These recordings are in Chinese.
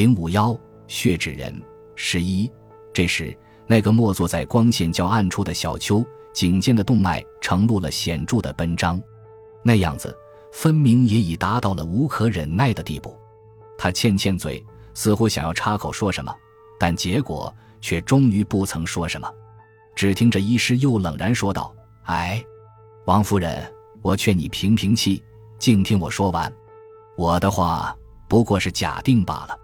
零五幺血纸人十一。这时，那个默坐在光线较暗处的小丘颈间的动脉呈露了显著的奔张，那样子分明也已达到了无可忍耐的地步。他欠欠嘴，似乎想要插口说什么，但结果却终于不曾说什么。只听着医师又冷然说道：“哎，王夫人，我劝你平平气，静听我说完。我的话不过是假定罢了。”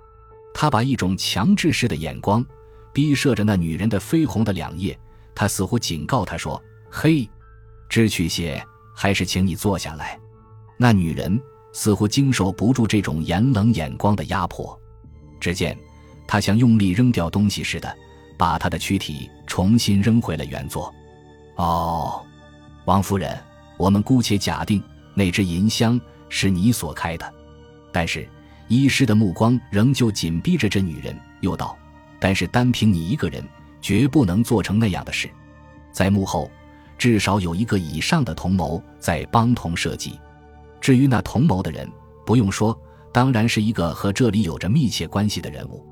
他把一种强制式的眼光逼射着那女人的绯红的两叶，他似乎警告她说：“嘿，知趣些，还是请你坐下来。”那女人似乎经受不住这种严冷眼光的压迫，只见她像用力扔掉东西似的，把她的躯体重新扔回了原座。哦，王夫人，我们姑且假定那只银箱是你所开的，但是。医师的目光仍旧紧逼着这女人，又道：“但是单凭你一个人，绝不能做成那样的事。在幕后，至少有一个以上的同谋在帮同设计。至于那同谋的人，不用说，当然是一个和这里有着密切关系的人物。”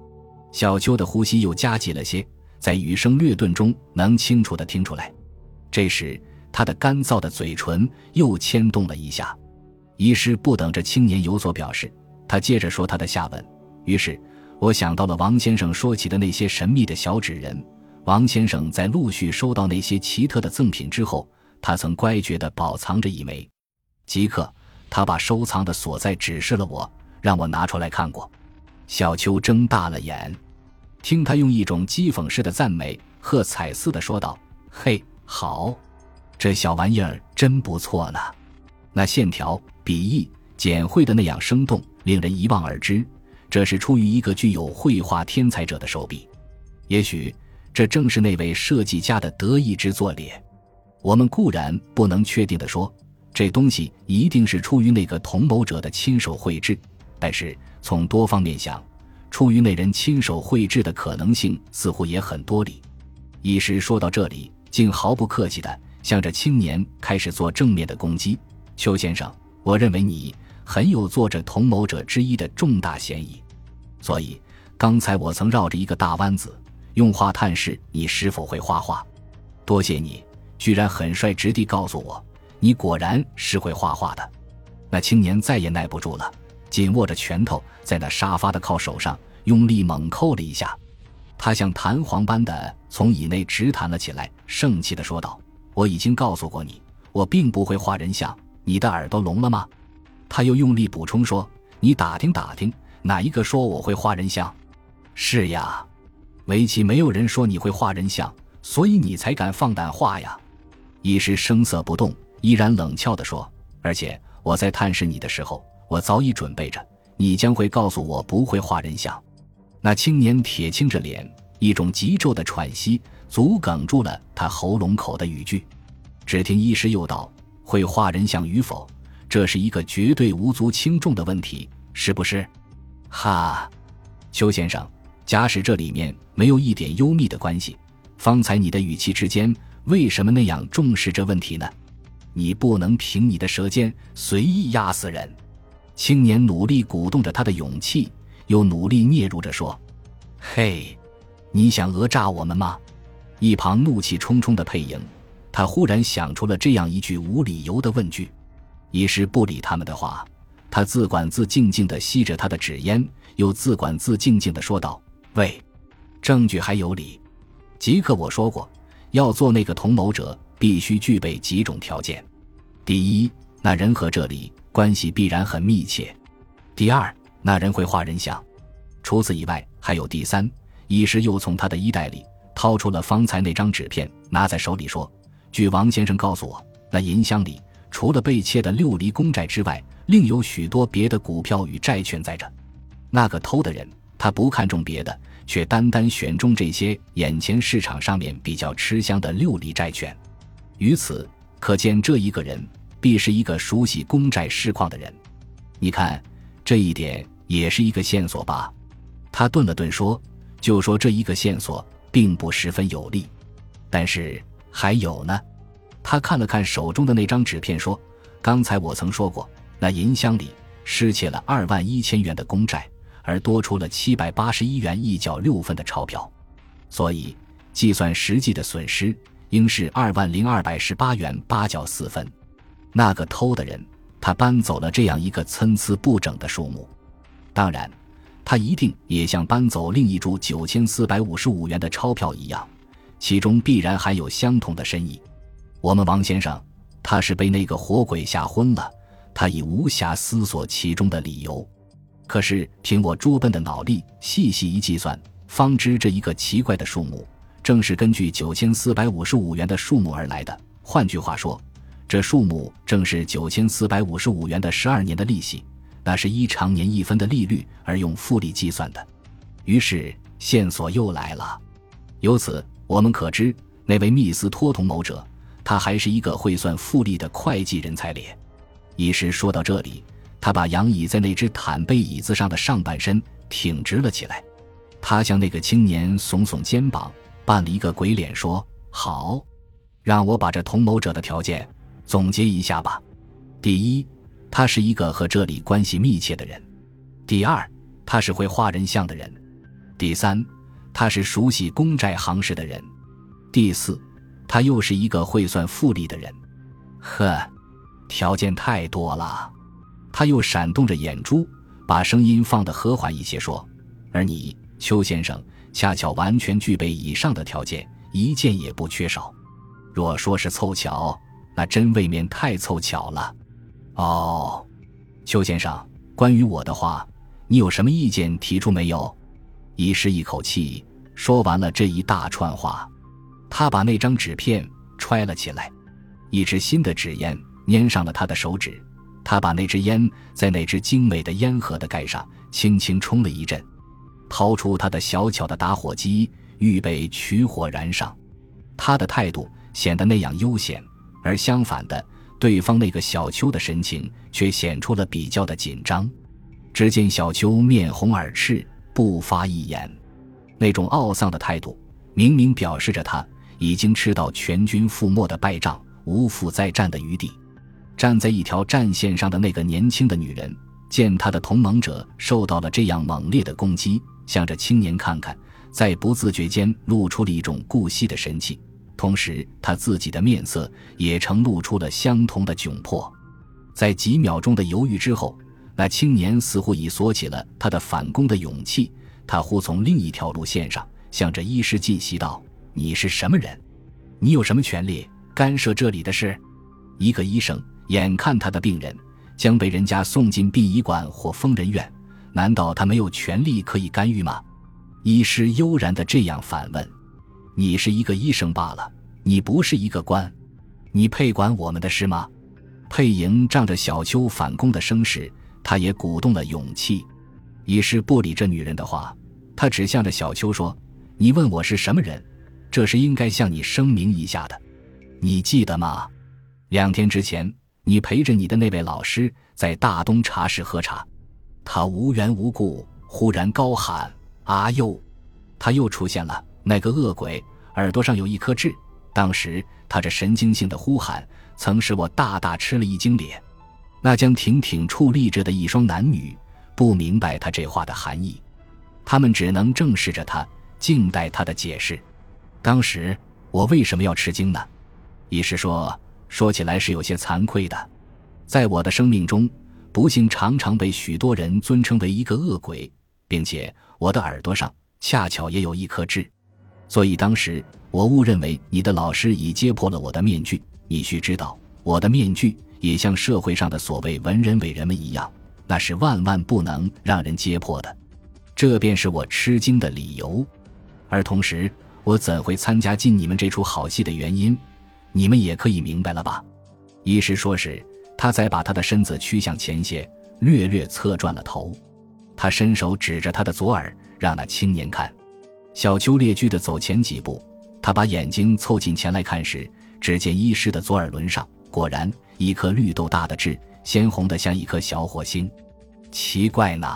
小秋的呼吸又加急了些，在雨声略顿中能清楚地听出来。这时，他的干燥的嘴唇又牵动了一下。医师不等着青年有所表示。他接着说他的下文，于是我想到了王先生说起的那些神秘的小纸人。王先生在陆续收到那些奇特的赠品之后，他曾乖觉地保藏着一枚。即刻，他把收藏的所在指示了我，让我拿出来看过。小秋睁大了眼，听他用一种讥讽式的赞美、喝彩似的说道：“嘿，好，这小玩意儿真不错呢，那线条、笔意。”简绘的那样生动，令人一望而知，这是出于一个具有绘画天才者的手笔。也许这正是那位设计家的得意之作咧。我们固然不能确定的说，这东西一定是出于那个同谋者的亲手绘制，但是从多方面想，出于那人亲手绘制的可能性似乎也很多哩。一时说到这里，竟毫不客气地向着青年开始做正面的攻击。邱先生，我认为你。很有做着同谋者之一的重大嫌疑，所以刚才我曾绕着一个大弯子，用话探视你是否会画画。多谢你，居然很率直地告诉我，你果然是会画画的。那青年再也耐不住了，紧握着拳头，在那沙发的靠手上用力猛扣了一下。他像弹簧般的从椅内直弹了起来，盛气地说道：“我已经告诉过你，我并不会画人像。你的耳朵聋了吗？”他又用力补充说：“你打听打听，哪一个说我会画人像？是呀，围棋没有人说你会画人像，所以你才敢放胆画呀。”医师声色不动，依然冷峭地说：“而且我在探视你的时候，我早已准备着，你将会告诉我不会画人像。”那青年铁青着脸，一种急骤的喘息阻哽住了他喉咙口的语句。只听医师又道：“会画人像与否？”这是一个绝对无足轻重的问题，是不是？哈，邱先生，假使这里面没有一点幽密的关系，方才你的语气之间为什么那样重视这问题呢？你不能凭你的舌尖随意压死人。青年努力鼓动着他的勇气，又努力嗫嚅着说：“嘿，你想讹诈我们吗？”一旁怒气冲冲的佩莹，他忽然想出了这样一句无理由的问句。医师不理他们的话，他自管自静静地吸着他的纸烟，又自管自静静地说道：“喂，证据还有理。即刻我说过，要做那个同谋者，必须具备几种条件：第一，那人和这里关系必然很密切；第二，那人会画人像；除此以外，还有第三。”医师又从他的衣袋里掏出了方才那张纸片，拿在手里说：“据王先生告诉我，那银箱里……”除了被窃的六厘公债之外，另有许多别的股票与债券在这。那个偷的人，他不看重别的，却单单选中这些眼前市场上面比较吃香的六厘债券。于此可见，这一个人必是一个熟悉公债市况的人。你看，这一点也是一个线索吧？他顿了顿说：“就说这一个线索并不十分有利，但是还有呢。”他看了看手中的那张纸片，说：“刚才我曾说过，那银箱里失窃了二万一千元的公债，而多出了七百八十一元一角六分的钞票，所以计算实际的损失应是二万零二百十八元八角四分。那个偷的人，他搬走了这样一个参差不整的数目，当然，他一定也像搬走另一株九千四百五十五元的钞票一样，其中必然含有相同的深意。我们王先生，他是被那个活鬼吓昏了，他已无暇思索其中的理由。可是凭我拙笨的脑力细细一计算，方知这一个奇怪的数目，正是根据九千四百五十五元的数目而来的。换句话说。这数目正是九千四百五十五元的十二年的利息，那是依常年一分的利率而用复利计算的。于是线索又来了。由此我们可知，那位密斯托同谋者，他还是一个会算复利的会计人才咧。一时说到这里，他把仰倚在那只毯背椅子上的上半身挺直了起来。他向那个青年耸耸肩膀，扮了一个鬼脸，说：“好，让我把这同谋者的条件。”总结一下吧：第一，他是一个和这里关系密切的人；第二，他是会画人像的人；第三，他是熟悉公债行市的人；第四，他又是一个会算复利的人。呵，条件太多了。他又闪动着眼珠，把声音放得和缓一些，说：“而你，邱先生，恰巧完全具备以上的条件，一件也不缺少。若说是凑巧。”那真未免太凑巧了，哦，邱先生，关于我的话，你有什么意见提出没有？医师一口气说完了这一大串话，他把那张纸片揣了起来，一支新的纸烟粘上了他的手指，他把那支烟在那只精美的烟盒的盖上轻轻冲了一阵，掏出他的小巧的打火机，预备取火燃上。他的态度显得那样悠闲。而相反的，对方那个小秋的神情却显出了比较的紧张。只见小秋面红耳赤，不发一言，那种懊丧的态度，明明表示着他已经吃到全军覆没的败仗，无复再战的余地。站在一条战线上的那个年轻的女人，见她的同盟者受到了这样猛烈的攻击，向着青年看看，在不自觉间露出了一种顾惜的神气。同时，她自己的面色也呈露出了相同的窘迫。在几秒钟的犹豫之后，那青年似乎已锁起了他的反攻的勇气。他忽从另一条路线上，向着医师进袭道：“你是什么人？你有什么权利干涉这里的事？一个医生，眼看他的病人将被人家送进殡仪馆或疯人院，难道他没有权利可以干预吗？”医师悠然地这样反问。你是一个医生罢了，你不是一个官，你配管我们的事吗？佩莹仗着小秋反攻的声势，他也鼓动了勇气。医师不理这女人的话，他只向着小秋说：“你问我是什么人，这是应该向你声明一下的。你记得吗？两天之前，你陪着你的那位老师在大东茶室喝茶，他无缘无故忽然高喊‘阿佑’，他又出现了。”那个恶鬼耳朵上有一颗痣，当时他这神经性的呼喊，曾使我大大吃了一惊。脸，那将挺挺矗立着的一双男女，不明白他这话的含义，他们只能正视着他，静待他的解释。当时我为什么要吃惊呢？医师说，说起来是有些惭愧的，在我的生命中，不幸常常被许多人尊称为一个恶鬼，并且我的耳朵上恰巧也有一颗痣。所以当时我误认为你的老师已揭破了我的面具。你须知道，我的面具也像社会上的所谓文人伟人们一样，那是万万不能让人揭破的。这便是我吃惊的理由。而同时，我怎会参加进你们这出好戏的原因，你们也可以明白了吧？医师说时，他才把他的身子屈向前些，略略侧转了头。他伸手指着他的左耳，让那青年看。小秋列居的走前几步，他把眼睛凑近前来看时，只见医师的左耳轮上果然一颗绿豆大的痣，鲜红的像一颗小火星。奇怪呢，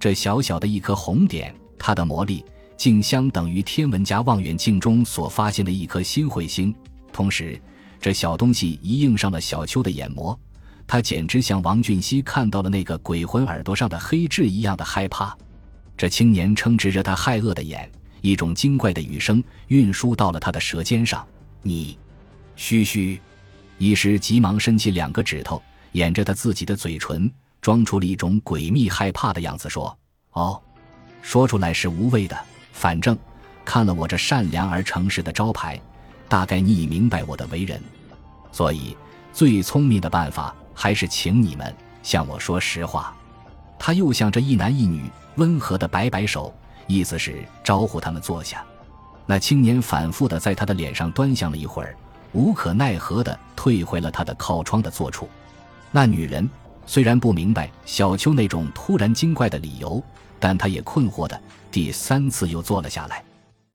这小小的一颗红点，它的魔力竟相等于天文家望远镜中所发现的一颗新彗星。同时，这小东西一映上了小邱的眼膜，他简直像王俊熙看到了那个鬼魂耳朵上的黑痣一样的害怕。这青年撑直着他骇恶的眼，一种精怪的语声运输到了他的舌尖上：“你，嘘嘘。”医师急忙伸起两个指头，掩着他自己的嘴唇，装出了一种诡秘害怕的样子，说：“哦，说出来是无谓的。反正看了我这善良而诚实的招牌，大概你已明白我的为人。所以最聪明的办法还是请你们向我说实话。”他又向这一男一女温和的摆摆手，意思是招呼他们坐下。那青年反复的在他的脸上端详了一会儿。无可奈何地退回了他的靠窗的坐处。那女人虽然不明白小秋那种突然精怪的理由，但他也困惑的第三次又坐了下来。